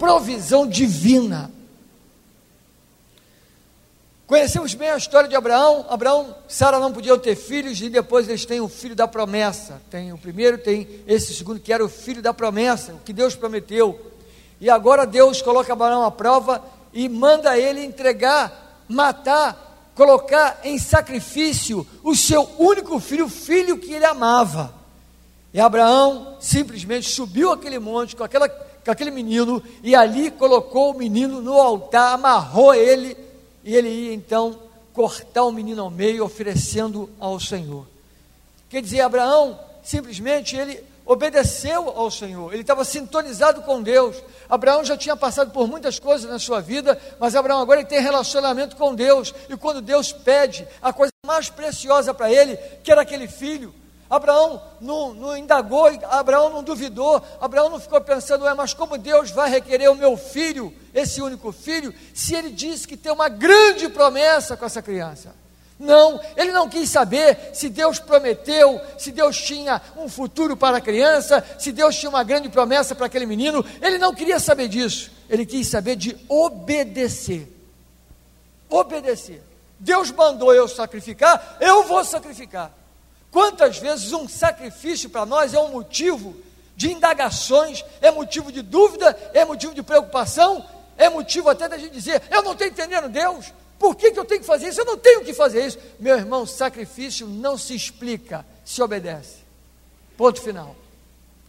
provisão divina. Conhecemos bem a história de Abraão. Abraão, Sara não podiam ter filhos e depois eles têm o filho da promessa. Tem o primeiro, tem esse segundo que era o filho da promessa, o que Deus prometeu. E agora Deus coloca Abraão à prova e manda ele entregar, matar, colocar em sacrifício o seu único filho, o filho que ele amava. E Abraão simplesmente subiu aquele monte com, aquela, com aquele menino e ali colocou o menino no altar, amarrou ele e ele ia então cortar o menino ao meio, oferecendo ao Senhor. Quer dizer, Abraão simplesmente ele obedeceu ao Senhor, ele estava sintonizado com Deus. Abraão já tinha passado por muitas coisas na sua vida, mas Abraão agora ele tem relacionamento com Deus, e quando Deus pede a coisa mais preciosa para ele, que era aquele filho, Abraão não, não, indagou, Abraão não duvidou, Abraão não ficou pensando, é, mas como Deus vai requerer o meu filho, esse único filho, se ele disse que tem uma grande promessa com essa criança? Não, ele não quis saber se Deus prometeu, se Deus tinha um futuro para a criança, se Deus tinha uma grande promessa para aquele menino, ele não queria saber disso, ele quis saber de obedecer. Obedecer. Deus mandou eu sacrificar, eu vou sacrificar. Quantas vezes um sacrifício para nós é um motivo de indagações, é motivo de dúvida, é motivo de preocupação, é motivo até da gente dizer: eu não estou entendendo Deus, por que, que eu tenho que fazer isso? Eu não tenho que fazer isso. Meu irmão, sacrifício não se explica, se obedece. Ponto final.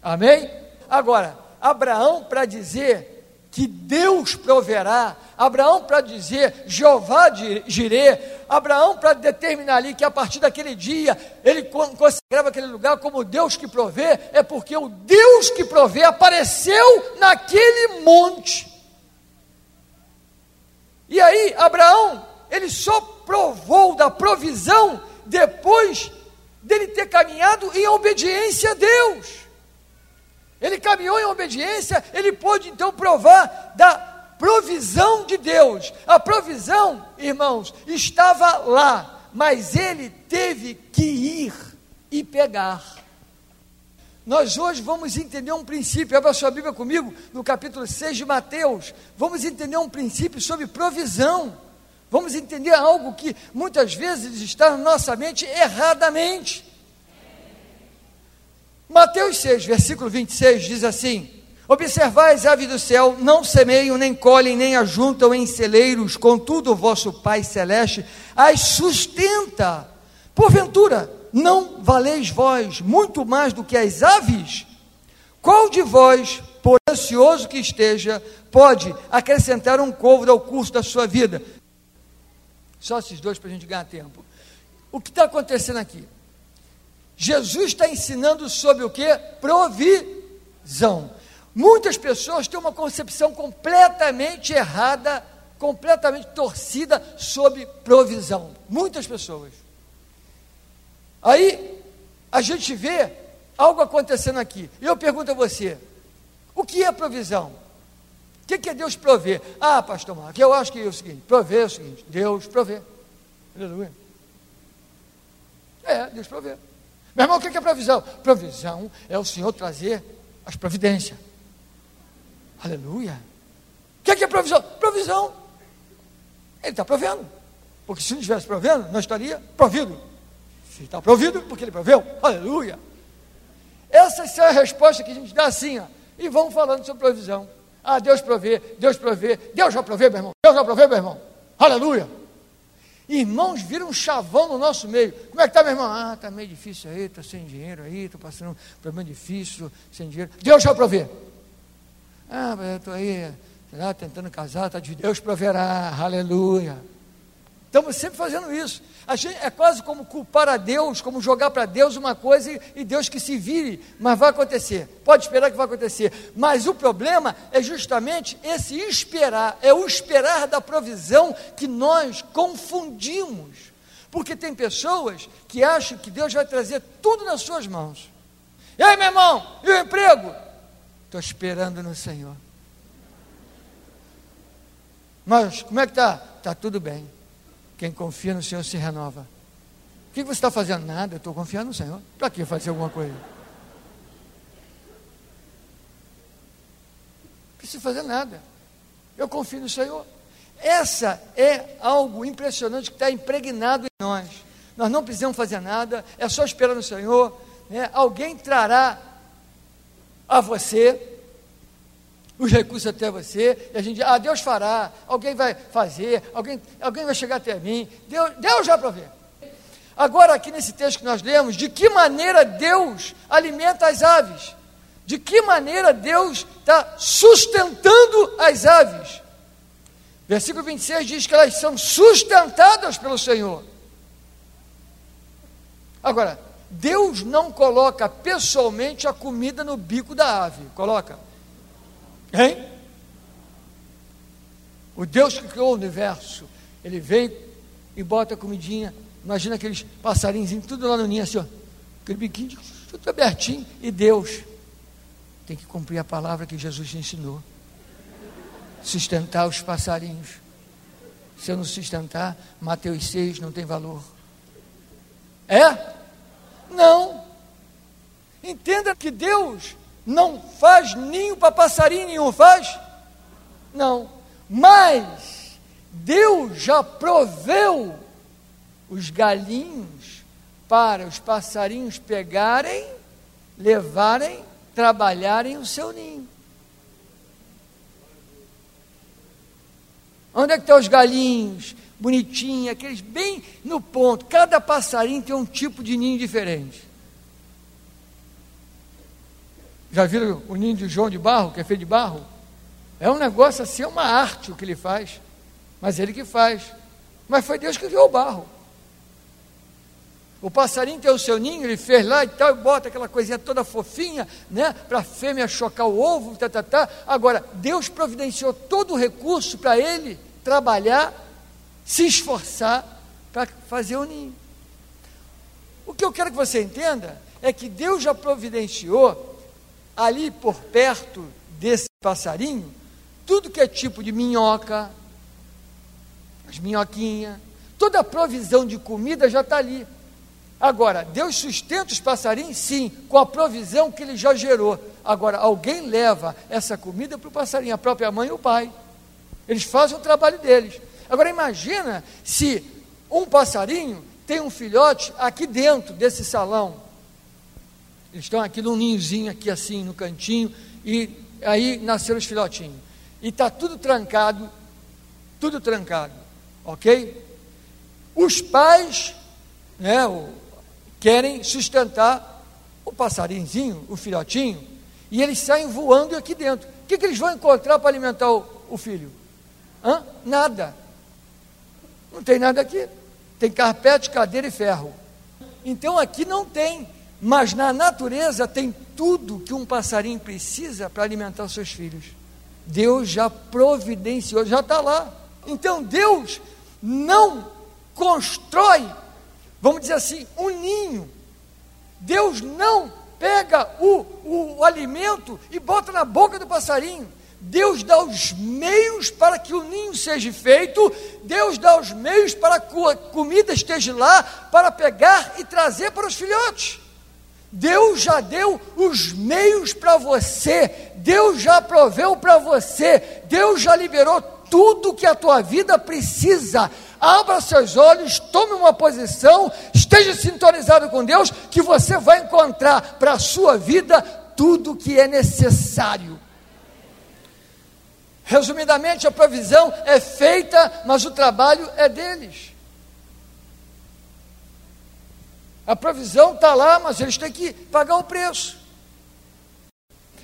Amém? Agora, Abraão, para dizer que Deus proverá, Abraão para dizer Jeová Jirê, Abraão para determinar ali que a partir daquele dia ele consagrava aquele lugar como Deus que provê, é porque o Deus que provê apareceu naquele monte. E aí, Abraão, ele só provou da provisão depois dele ter caminhado em obediência a Deus. Ele caminhou em obediência, ele pôde então provar da provisão de Deus. A provisão, irmãos, estava lá, mas ele teve que ir e pegar. Nós hoje vamos entender um princípio, abra sua Bíblia comigo, no capítulo 6 de Mateus. Vamos entender um princípio sobre provisão. Vamos entender algo que muitas vezes está na nossa mente erradamente. Mateus 6, versículo 26 diz assim: Observai as aves do céu, não semeiam, nem colhem, nem ajuntam em celeiros, contudo o vosso Pai Celeste as sustenta. Porventura, não valeis vós muito mais do que as aves? Qual de vós, por ansioso que esteja, pode acrescentar um côvado ao curso da sua vida? Só esses dois para a gente ganhar tempo. O que está acontecendo aqui? Jesus está ensinando sobre o que? Provisão. Muitas pessoas têm uma concepção completamente errada, completamente torcida sobre provisão. Muitas pessoas. Aí a gente vê algo acontecendo aqui. E eu pergunto a você: o que é provisão? O que, é Deus prover? Ah, pastor Marcos, eu acho que é o seguinte: prover é o seguinte, Deus provê. Aleluia. É, Deus provê. Meu irmão, o que é provisão? Provisão é o Senhor trazer as providências. Aleluia. O que é provisão? Provisão. Ele está provendo. Porque se não estivesse provendo, não estaria provido. Se está provido, porque ele proveu. Aleluia. Essas são as respostas que a gente dá assim, ó, e vamos falando sobre provisão. Ah, Deus provê, Deus provê, Deus já provê, meu irmão, Deus já provê, meu irmão. Aleluia. Irmãos viram um chavão no nosso meio. Como é que está, meu irmão? Ah, está meio difícil aí, estou sem dinheiro aí, estou passando um problema difícil, sem dinheiro. Deus já provê. Ah, mas eu estou aí, lá, tentando casar, está de Deus proverá, aleluia. Estamos sempre fazendo isso. Gente, é quase como culpar a Deus, como jogar para Deus uma coisa e, e, Deus que se vire, mas vai acontecer. Pode esperar que vai acontecer. Mas o problema é justamente esse esperar, é o esperar da provisão que nós confundimos. Porque tem pessoas que acham que Deus vai trazer tudo nas suas mãos. E aí, meu irmão, e o emprego? Estou esperando no Senhor. Mas como é que está? Está tudo bem. Quem confia no Senhor se renova. O que você está fazendo? Nada, eu estou confiando no Senhor. Para que fazer alguma coisa? preciso fazer nada. Eu confio no Senhor. Essa é algo impressionante que está impregnado em nós. Nós não precisamos fazer nada, é só esperar no Senhor. Né? Alguém trará a você os recursos até você, e a gente ah, Deus fará, alguém vai fazer, alguém, alguém vai chegar até mim, Deus, Deus já provê. Agora, aqui nesse texto que nós lemos, de que maneira Deus alimenta as aves? De que maneira Deus está sustentando as aves? Versículo 26 diz que elas são sustentadas pelo Senhor. Agora, Deus não coloca pessoalmente a comida no bico da ave, coloca? Hein? O Deus que criou o universo, ele vem e bota a comidinha. Imagina aqueles passarinhos, tudo lá no ninho, assim, ó, aquele biquinho, tudo abertinho. E Deus tem que cumprir a palavra que Jesus ensinou: sustentar os passarinhos. Se eu não sustentar, Mateus 6 não tem valor. É? Não. Entenda que Deus não faz ninho para passarinho nenhum, faz? Não. Mas Deus já proveu os galinhos para os passarinhos pegarem, levarem, trabalharem o seu ninho. Onde é que estão os galinhos? Bonitinhos, aqueles bem no ponto. Cada passarinho tem um tipo de ninho diferente. Já viram o ninho de João de Barro, que é feito de barro? É um negócio assim, é uma arte o que ele faz. Mas ele que faz. Mas foi Deus que criou o barro. O passarinho tem o seu ninho, ele fez lá e tal, e bota aquela coisinha toda fofinha, né? Para a fêmea chocar o ovo, tá, tá, tá. Agora, Deus providenciou todo o recurso para ele trabalhar, se esforçar para fazer o ninho. O que eu quero que você entenda é que Deus já providenciou ali por perto desse passarinho, tudo que é tipo de minhoca, as minhoquinhas, toda a provisão de comida já está ali. Agora, Deus sustenta os passarinhos, sim, com a provisão que ele já gerou. Agora, alguém leva essa comida para o passarinho, a própria mãe e o pai. Eles fazem o trabalho deles. Agora, imagina se um passarinho tem um filhote aqui dentro desse salão. Eles estão aqui num ninhozinho, aqui assim, no cantinho, e aí nasceram os filhotinhos. E está tudo trancado, tudo trancado, ok? Os pais, né, o, querem sustentar o passarinzinho, o filhotinho, e eles saem voando aqui dentro. O que, que eles vão encontrar para alimentar o, o filho? Hã? Nada. Não tem nada aqui. Tem carpete, cadeira e ferro. Então aqui não tem mas na natureza tem tudo que um passarinho precisa para alimentar os seus filhos. Deus já providenciou, já está lá. Então Deus não constrói, vamos dizer assim, um ninho. Deus não pega o, o, o alimento e bota na boca do passarinho. Deus dá os meios para que o ninho seja feito, Deus dá os meios para que a comida esteja lá, para pegar e trazer para os filhotes. Deus já deu os meios para você, Deus já proveu para você, Deus já liberou tudo que a tua vida precisa. Abra seus olhos, tome uma posição, esteja sintonizado com Deus, que você vai encontrar para a sua vida tudo que é necessário. Resumidamente, a provisão é feita, mas o trabalho é deles. A provisão está lá, mas eles têm que pagar o preço.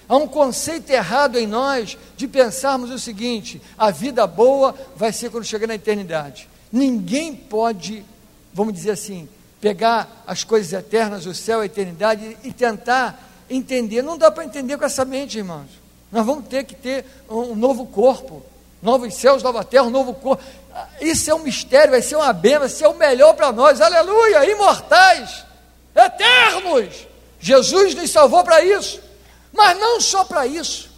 Há um conceito errado em nós de pensarmos o seguinte: a vida boa vai ser quando chegar na eternidade. Ninguém pode, vamos dizer assim, pegar as coisas eternas, o céu, a eternidade e tentar entender. Não dá para entender com essa mente, irmãos. Nós vamos ter que ter um novo corpo, novos céus, nova terra, um novo corpo. Isso é um mistério, vai ser uma bênção, vai ser o melhor para nós, aleluia, imortais, eternos. Jesus nos salvou para isso, mas não só para isso.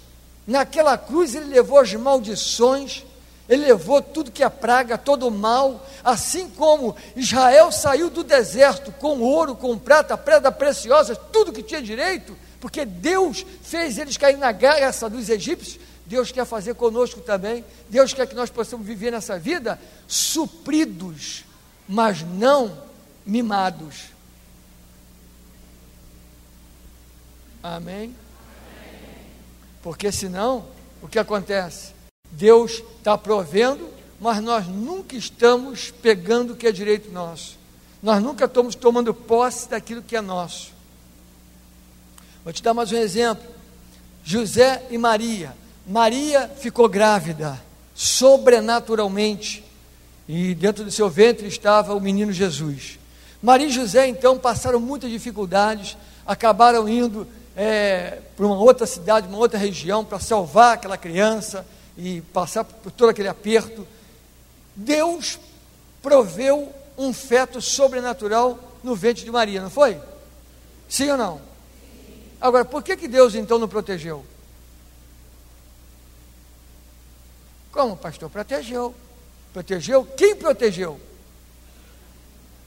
Naquela cruz ele levou as maldições, ele levou tudo que é praga, todo o mal, assim como Israel saiu do deserto com ouro, com prata, pedra preciosa, tudo que tinha direito, porque Deus fez eles cair na graça dos egípcios. Deus quer fazer conosco também. Deus quer que nós possamos viver nessa vida supridos, mas não mimados. Amém? Porque senão, o que acontece? Deus está provendo, mas nós nunca estamos pegando o que é direito nosso. Nós nunca estamos tomando posse daquilo que é nosso. Vou te dar mais um exemplo. José e Maria. Maria ficou grávida, sobrenaturalmente, e dentro do seu ventre estava o menino Jesus. Maria e José então passaram muitas dificuldades, acabaram indo é, para uma outra cidade, uma outra região, para salvar aquela criança e passar por todo aquele aperto. Deus proveu um feto sobrenatural no ventre de Maria, não foi? Sim ou não? Agora, por que, que Deus então não protegeu? Como, pastor? Protegeu. Protegeu? Quem protegeu?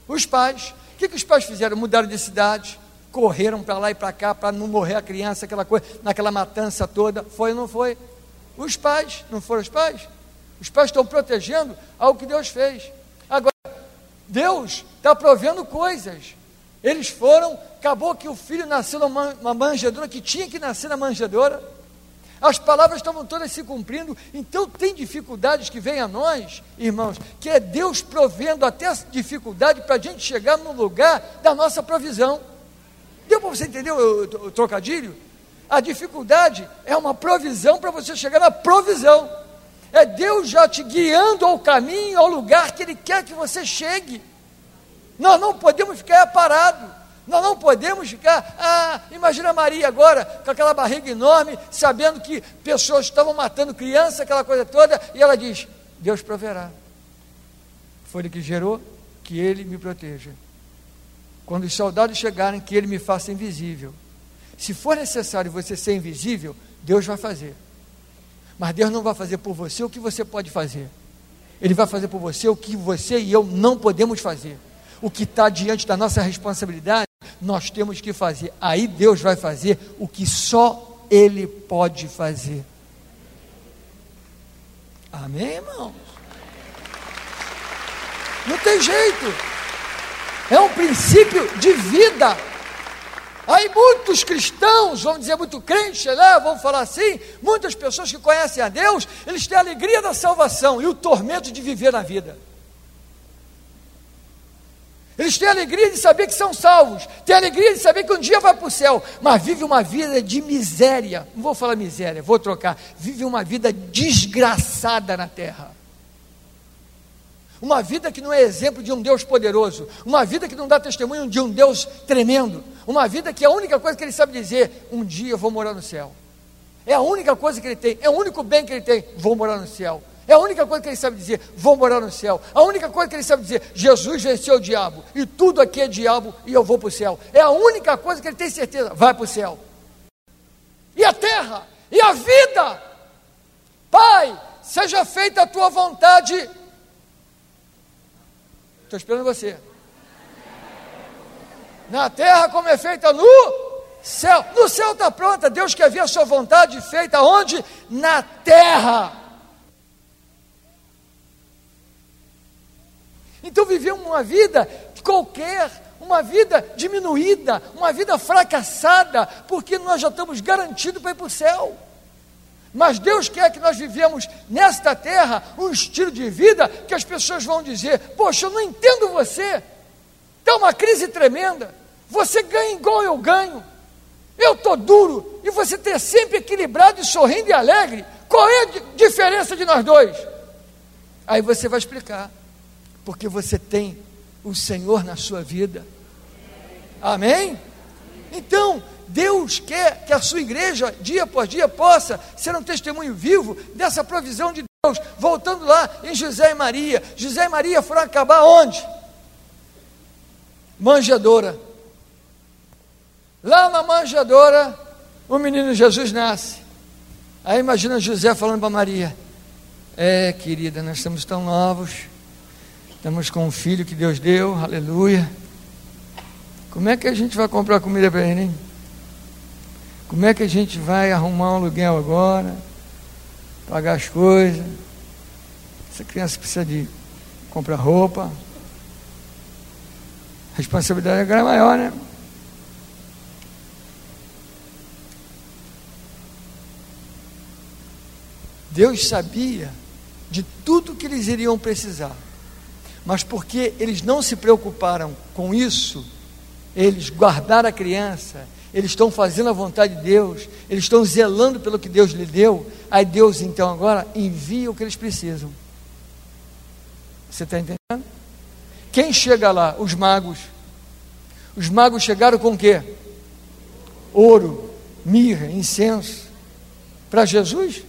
Os pais. O que, que os pais fizeram? Mudaram de cidade, correram para lá e para cá para não morrer a criança, aquela coisa, naquela matança toda. Foi ou não foi? Os pais, não foram os pais? Os pais estão protegendo algo que Deus fez. Agora, Deus está provendo coisas. Eles foram, acabou que o filho nasceu numa manjedoura, que tinha que nascer na manjedoura. As palavras estavam todas se cumprindo, então tem dificuldades que vêm a nós, irmãos, que é Deus provendo até dificuldade para a gente chegar no lugar da nossa provisão. Deu para você entender o, o, o trocadilho? A dificuldade é uma provisão para você chegar na provisão. É Deus já te guiando ao caminho, ao lugar que Ele quer que você chegue. Nós não podemos ficar parados. Nós não podemos ficar, ah, imagina Maria agora, com aquela barriga enorme, sabendo que pessoas estavam matando criança, aquela coisa toda, e ela diz: Deus proverá. Foi Ele que gerou, que Ele me proteja. Quando os soldados chegarem, que Ele me faça invisível. Se for necessário você ser invisível, Deus vai fazer. Mas Deus não vai fazer por você o que você pode fazer. Ele vai fazer por você o que você e eu não podemos fazer. O que está diante da nossa responsabilidade nós temos que fazer. Aí Deus vai fazer o que só Ele pode fazer. Amém, irmãos? Não tem jeito. É um princípio de vida. Aí muitos cristãos, vamos dizer, muito crentes, né, vamos falar assim, muitas pessoas que conhecem a Deus, eles têm a alegria da salvação e o tormento de viver na vida. Eles têm alegria de saber que são salvos, têm alegria de saber que um dia vai para o céu, mas vive uma vida de miséria. Não vou falar miséria, vou trocar. Vive uma vida desgraçada na terra. Uma vida que não é exemplo de um Deus poderoso, uma vida que não dá testemunho de um Deus tremendo, uma vida que a única coisa que ele sabe dizer, um dia eu vou morar no céu. É a única coisa que ele tem, é o único bem que ele tem, vou morar no céu. É a única coisa que ele sabe dizer, vou morar no céu. A única coisa que ele sabe dizer, Jesus venceu o diabo. E tudo aqui é diabo e eu vou para o céu. É a única coisa que ele tem certeza, vai para o céu. E a terra, e a vida. Pai, seja feita a tua vontade. Estou esperando você. Na terra como é feita no céu. No céu está pronta. Deus quer ver a sua vontade feita onde? Na terra. Então vivemos uma vida qualquer, uma vida diminuída, uma vida fracassada, porque nós já estamos garantidos para ir para o céu. Mas Deus quer que nós vivemos nesta terra um estilo de vida que as pessoas vão dizer: Poxa, eu não entendo você. Está uma crise tremenda. Você ganha igual eu ganho. Eu estou duro e você está sempre equilibrado e sorrindo e alegre. Qual é a diferença de nós dois? Aí você vai explicar porque você tem o Senhor na sua vida. Amém? Então, Deus quer que a sua igreja, dia por dia, possa ser um testemunho vivo dessa provisão de Deus. Voltando lá em José e Maria. José e Maria foram acabar onde? Manjadora. Lá na manjadora, o menino Jesus nasce. Aí imagina José falando para Maria: É, querida, nós estamos tão novos Estamos com um filho que Deus deu, aleluia. Como é que a gente vai comprar comida para ele, hein? Como é que a gente vai arrumar um aluguel agora? pagar as coisas. Essa criança precisa de comprar roupa. A responsabilidade agora é maior, né? Deus sabia de tudo que eles iriam precisar, mas porque eles não se preocuparam com isso, eles guardaram a criança, eles estão fazendo a vontade de Deus, eles estão zelando pelo que Deus lhe deu, aí Deus então agora envia o que eles precisam. Você está entendendo? Quem chega lá? Os magos. Os magos chegaram com o quê? Ouro, mirra, incenso. Para Jesus?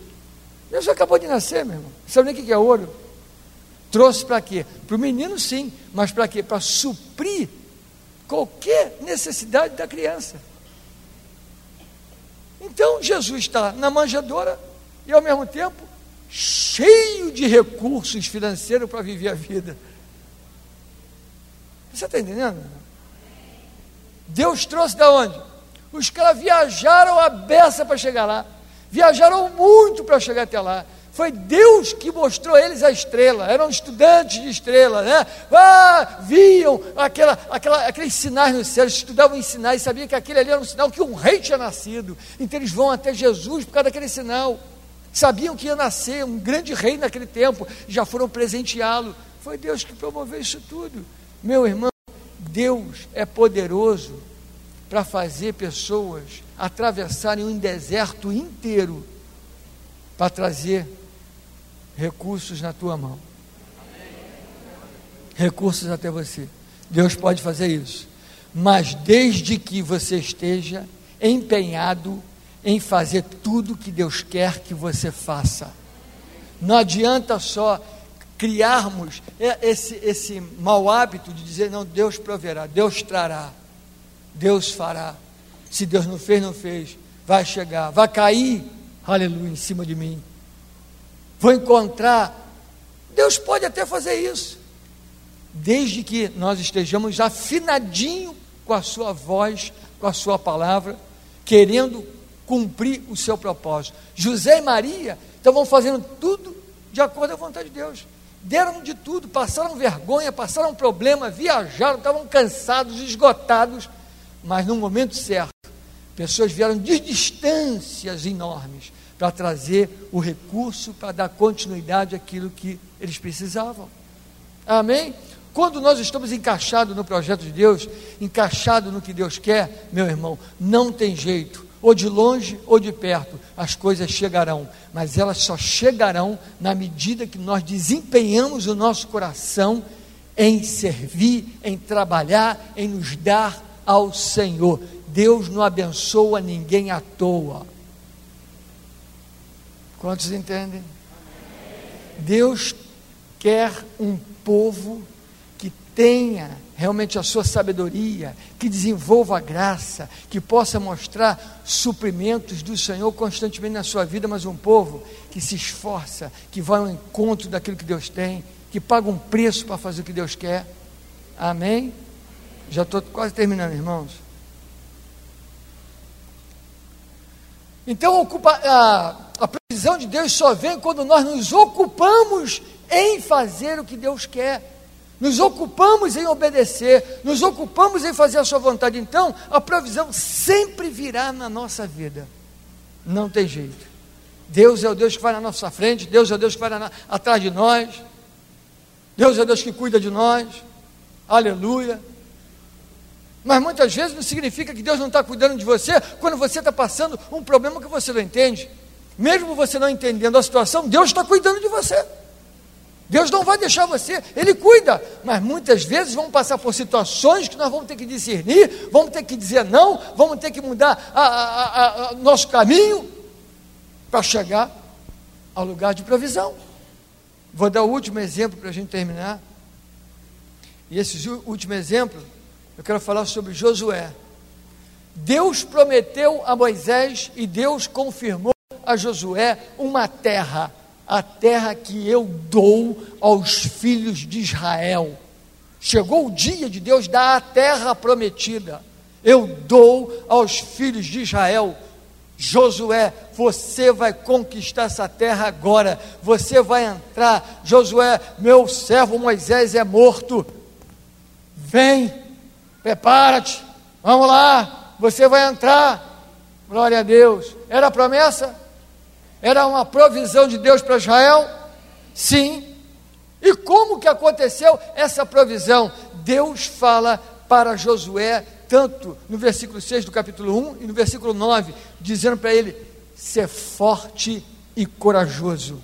Jesus acabou de nascer, meu irmão. Sabe nem o que é ouro? Trouxe para quê? Para o menino, sim, mas para quê? Para suprir qualquer necessidade da criança. Então Jesus está na manjedoura e ao mesmo tempo cheio de recursos financeiros para viver a vida. Você está entendendo? Deus trouxe da onde? Os caras viajaram a beça para chegar lá. Viajaram muito para chegar até lá. Foi Deus que mostrou a eles a estrela. Eram estudantes de estrela, né? Ah, viam aquela, aquela, aqueles sinais no céu, estudavam em sinais, sabiam que aquele ali era um sinal que um rei tinha nascido. Então eles vão até Jesus por causa daquele sinal. Sabiam que ia nascer um grande rei naquele tempo, já foram presenteá-lo. Foi Deus que promoveu isso tudo. Meu irmão, Deus é poderoso para fazer pessoas atravessarem um deserto inteiro para trazer recursos na tua mão. Recursos até você. Deus pode fazer isso. Mas desde que você esteja empenhado em fazer tudo que Deus quer que você faça. Não adianta só criarmos esse, esse mau hábito de dizer, não, Deus proverá, Deus trará, Deus fará. Se Deus não fez, não fez. Vai chegar, vai cair, aleluia, em cima de mim. Vou encontrar. Deus pode até fazer isso, desde que nós estejamos afinadinho com a Sua voz, com a Sua palavra, querendo cumprir o seu propósito. José e Maria estavam fazendo tudo de acordo com a vontade de Deus. Deram de tudo, passaram vergonha, passaram problema, viajaram, estavam cansados, esgotados, mas no momento certo, Pessoas vieram de distâncias enormes para trazer o recurso para dar continuidade àquilo que eles precisavam. Amém? Quando nós estamos encaixados no projeto de Deus, encaixados no que Deus quer, meu irmão, não tem jeito, ou de longe ou de perto, as coisas chegarão, mas elas só chegarão na medida que nós desempenhamos o nosso coração em servir, em trabalhar, em nos dar ao Senhor. Deus não abençoa ninguém à toa. Quantos entendem? Deus quer um povo que tenha realmente a sua sabedoria, que desenvolva a graça, que possa mostrar suprimentos do Senhor constantemente na sua vida, mas um povo que se esforça, que vai ao encontro daquilo que Deus tem, que paga um preço para fazer o que Deus quer. Amém? Já estou quase terminando, irmãos. Então, ocupa, a, a previsão de Deus só vem quando nós nos ocupamos em fazer o que Deus quer. Nos ocupamos em obedecer, nos ocupamos em fazer a sua vontade. Então, a provisão sempre virá na nossa vida. Não tem jeito. Deus é o Deus que vai na nossa frente, Deus é o Deus que vai na, atrás de nós. Deus é o Deus que cuida de nós. Aleluia. Mas muitas vezes não significa que Deus não está cuidando de você quando você está passando um problema que você não entende. Mesmo você não entendendo a situação, Deus está cuidando de você. Deus não vai deixar você, Ele cuida, mas muitas vezes vamos passar por situações que nós vamos ter que discernir, vamos ter que dizer não, vamos ter que mudar a, a, a, nosso caminho para chegar ao lugar de provisão. Vou dar o último exemplo para a gente terminar. E esse último exemplo eu quero falar sobre Josué. Deus prometeu a Moisés e Deus confirmou a Josué uma terra, a terra que eu dou aos filhos de Israel. Chegou o dia de Deus dar a terra prometida. Eu dou aos filhos de Israel Josué, você vai conquistar essa terra agora, você vai entrar. Josué, meu servo Moisés é morto. Vem, prepara-te, vamos lá, você vai entrar. Glória a Deus. Era a promessa? Era uma provisão de Deus para Israel? Sim. E como que aconteceu essa provisão? Deus fala para Josué tanto no versículo 6 do capítulo 1 e no versículo 9, dizendo para ele: ser forte e corajoso.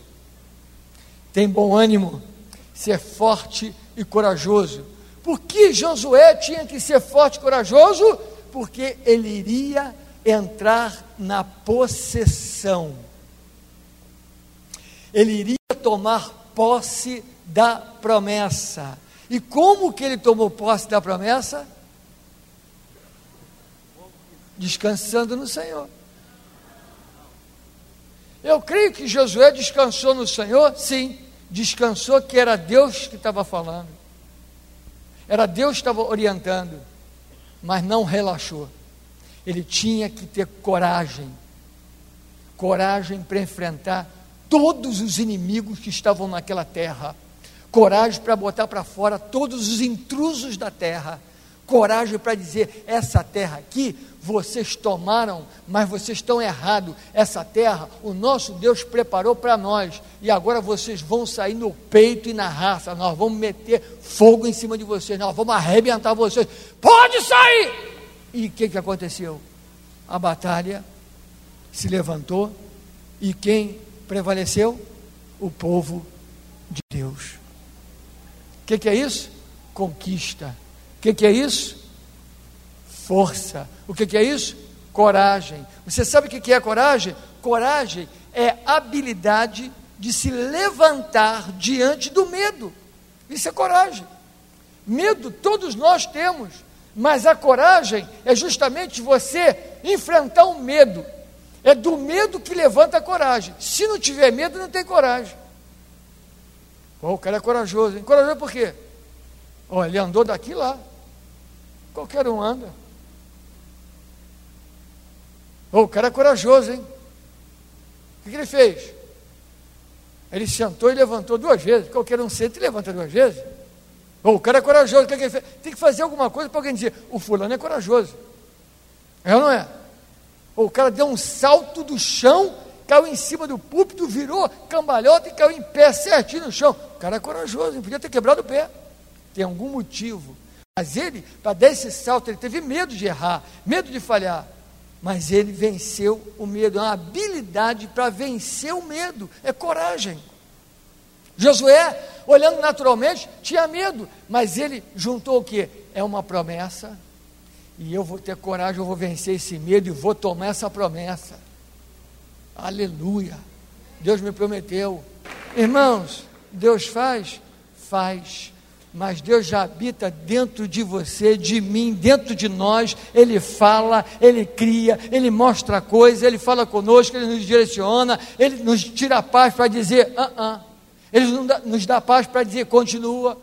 Tem bom ânimo, ser forte e corajoso. Por que Josué tinha que ser forte e corajoso? Porque ele iria entrar na possessão. Ele iria tomar posse da promessa. E como que ele tomou posse da promessa? descansando no Senhor. Eu creio que Josué descansou no Senhor, sim, descansou que era Deus que estava falando, era Deus que estava orientando, mas não relaxou. Ele tinha que ter coragem, coragem para enfrentar todos os inimigos que estavam naquela terra, coragem para botar para fora todos os intrusos da terra, coragem para dizer: essa terra aqui vocês tomaram, mas vocês estão errados. Essa terra, o nosso Deus preparou para nós, e agora vocês vão sair no peito e na raça. Nós vamos meter fogo em cima de vocês, nós vamos arrebentar vocês. Pode sair! E o que, que aconteceu? A batalha se levantou, e quem prevaleceu? O povo de Deus. O que, que é isso? Conquista. O que, que é isso? força. O que, que é isso? Coragem. Você sabe o que, que é coragem? Coragem é habilidade de se levantar diante do medo. Isso é coragem. Medo todos nós temos, mas a coragem é justamente você enfrentar o medo. É do medo que levanta a coragem. Se não tiver medo, não tem coragem. Oh, o cara é corajoso, hein? Corajoso por quê? Oh, ele andou daqui lá. Qualquer um anda. Oh, o cara é corajoso, hein? O que, ele fez? Ele sentou e levantou duas vezes. Qualquer um senta e levanta duas vezes. O cara é corajoso. O que, que ele fez? Tem que fazer alguma coisa para alguém dizer: o fulano é corajoso. É ou não é? O cara deu um salto do chão, caiu em cima do púlpito, virou cambalhota e caiu em pé certinho no chão. O cara é corajoso, ele podia ter quebrado o pé. Tem algum motivo. Mas ele, para dar esse salto, ele teve medo de errar, medo de falhar mas ele venceu o medo, é uma habilidade para vencer o medo, é coragem. Josué, olhando naturalmente, tinha medo, mas ele juntou o que? É uma promessa, e eu vou ter coragem, eu vou vencer esse medo e vou tomar essa promessa. Aleluia! Deus me prometeu. Irmãos, Deus faz? Faz mas Deus já habita dentro de você, de mim, dentro de nós. Ele fala, Ele cria, Ele mostra coisas, Ele fala conosco, Ele nos direciona, Ele nos tira a paz para dizer, ah, ah. Ele nos dá, nos dá paz para dizer, continua.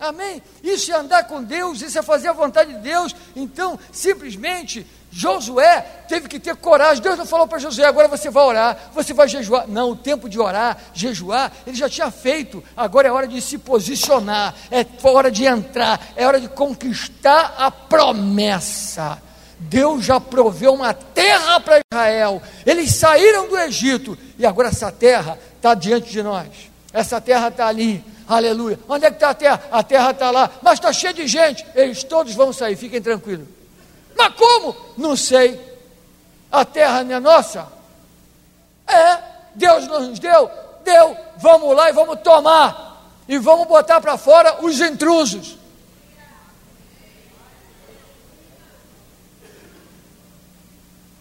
Amém? Isso é andar com Deus, isso é fazer a vontade de Deus. Então, simplesmente, Josué teve que ter coragem. Deus não falou para Josué, agora você vai orar, você vai jejuar. Não, o tempo de orar, jejuar, ele já tinha feito. Agora é hora de se posicionar, é hora de entrar, é hora de conquistar a promessa. Deus já proveu uma terra para Israel. Eles saíram do Egito e agora essa terra está diante de nós. Essa terra está ali Aleluia. Onde é que está a terra? A terra está lá, mas está cheia de gente. Eles todos vão sair, fiquem tranquilos. Mas como? Não sei. A terra não é nossa? É, Deus nos deu, deu. Vamos lá e vamos tomar. E vamos botar para fora os intrusos.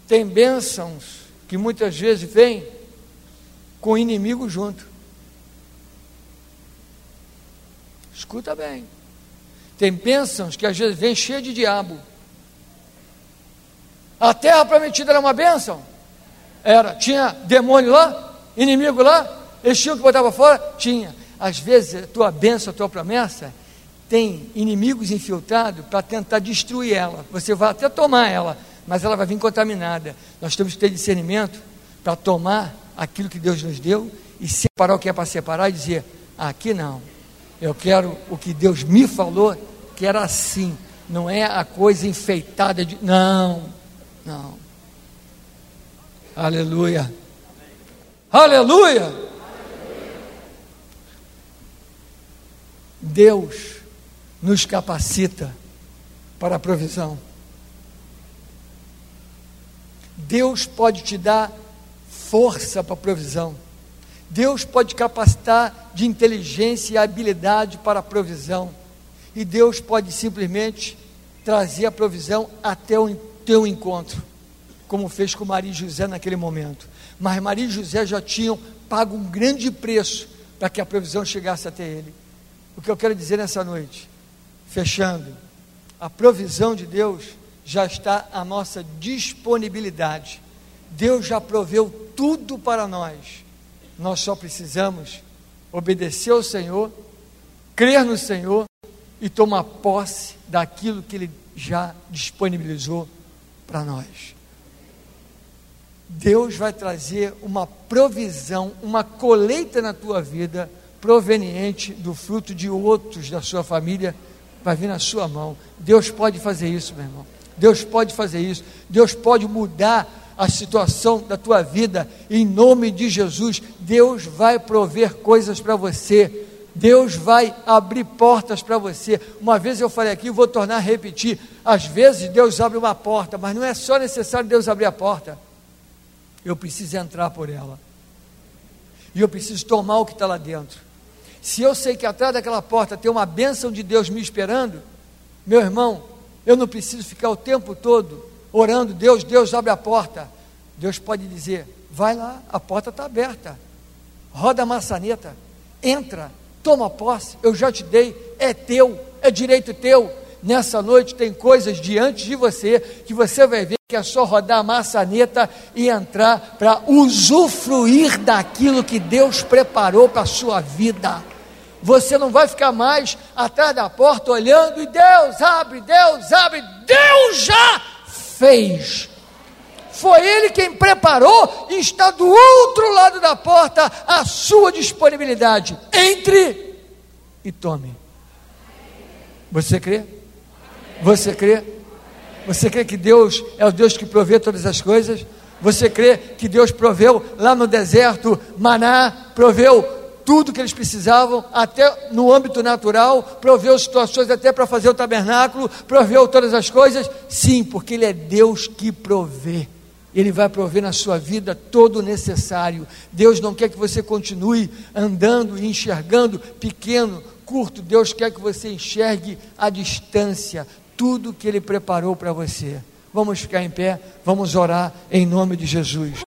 Tem bênçãos que muitas vezes vêm com inimigo junto. Escuta bem. Tem bênçãos que às vezes vem cheia de diabo. A terra prometida era uma bênção? Era. Tinha demônio lá? Inimigo lá? Eles tinham que botar para fora? Tinha. Às vezes a tua bênção, a tua promessa, tem inimigos infiltrados para tentar destruir ela. Você vai até tomar ela, mas ela vai vir contaminada. Nós temos que ter discernimento para tomar aquilo que Deus nos deu e separar o que é para separar e dizer: aqui não, eu quero o que Deus me falou, que era assim, não é a coisa enfeitada de. Não, não. Aleluia. Aleluia. Deus nos capacita para a provisão. Deus pode te dar força para a provisão. Deus pode capacitar de inteligência e habilidade para a provisão. E Deus pode simplesmente trazer a provisão até o teu encontro, como fez com Maria e José naquele momento. Mas Maria e José já tinham pago um grande preço para que a provisão chegasse até ele. O que eu quero dizer nessa noite, fechando, a provisão de Deus já está à nossa disponibilidade. Deus já proveu tudo para nós. Nós só precisamos obedecer ao Senhor, crer no Senhor e tomar posse daquilo que Ele já disponibilizou para nós. Deus vai trazer uma provisão, uma colheita na tua vida proveniente do fruto de outros da sua família, vai vir na sua mão. Deus pode fazer isso, meu irmão. Deus pode fazer isso. Deus pode mudar a situação da tua vida. Em nome de Jesus, Deus vai prover coisas para você. Deus vai abrir portas para você. Uma vez eu falei aqui, vou tornar a repetir. Às vezes Deus abre uma porta, mas não é só necessário Deus abrir a porta. Eu preciso entrar por ela. E eu preciso tomar o que está lá dentro. Se eu sei que atrás daquela porta tem uma bênção de Deus me esperando, meu irmão, eu não preciso ficar o tempo todo orando, Deus, Deus abre a porta. Deus pode dizer: vai lá, a porta está aberta, roda a maçaneta, entra, toma posse, eu já te dei, é teu, é direito teu. Nessa noite tem coisas diante de você que você vai ver que é só rodar a maçaneta e entrar para usufruir daquilo que Deus preparou para a sua vida. Você não vai ficar mais atrás da porta olhando e Deus abre, Deus abre, Deus já fez. Foi Ele quem preparou e está do outro lado da porta a sua disponibilidade. Entre e tome. Você crê? Você crê? Você crê que Deus é o Deus que provê todas as coisas? Você crê que Deus proveu lá no deserto maná, proveu tudo que eles precisavam, até no âmbito natural, proveu situações até para fazer o tabernáculo, proveu todas as coisas? Sim, porque Ele é Deus que provê. Ele vai prover na sua vida todo o necessário. Deus não quer que você continue andando e enxergando pequeno, curto. Deus quer que você enxergue a distância, tudo que Ele preparou para você. Vamos ficar em pé, vamos orar em nome de Jesus.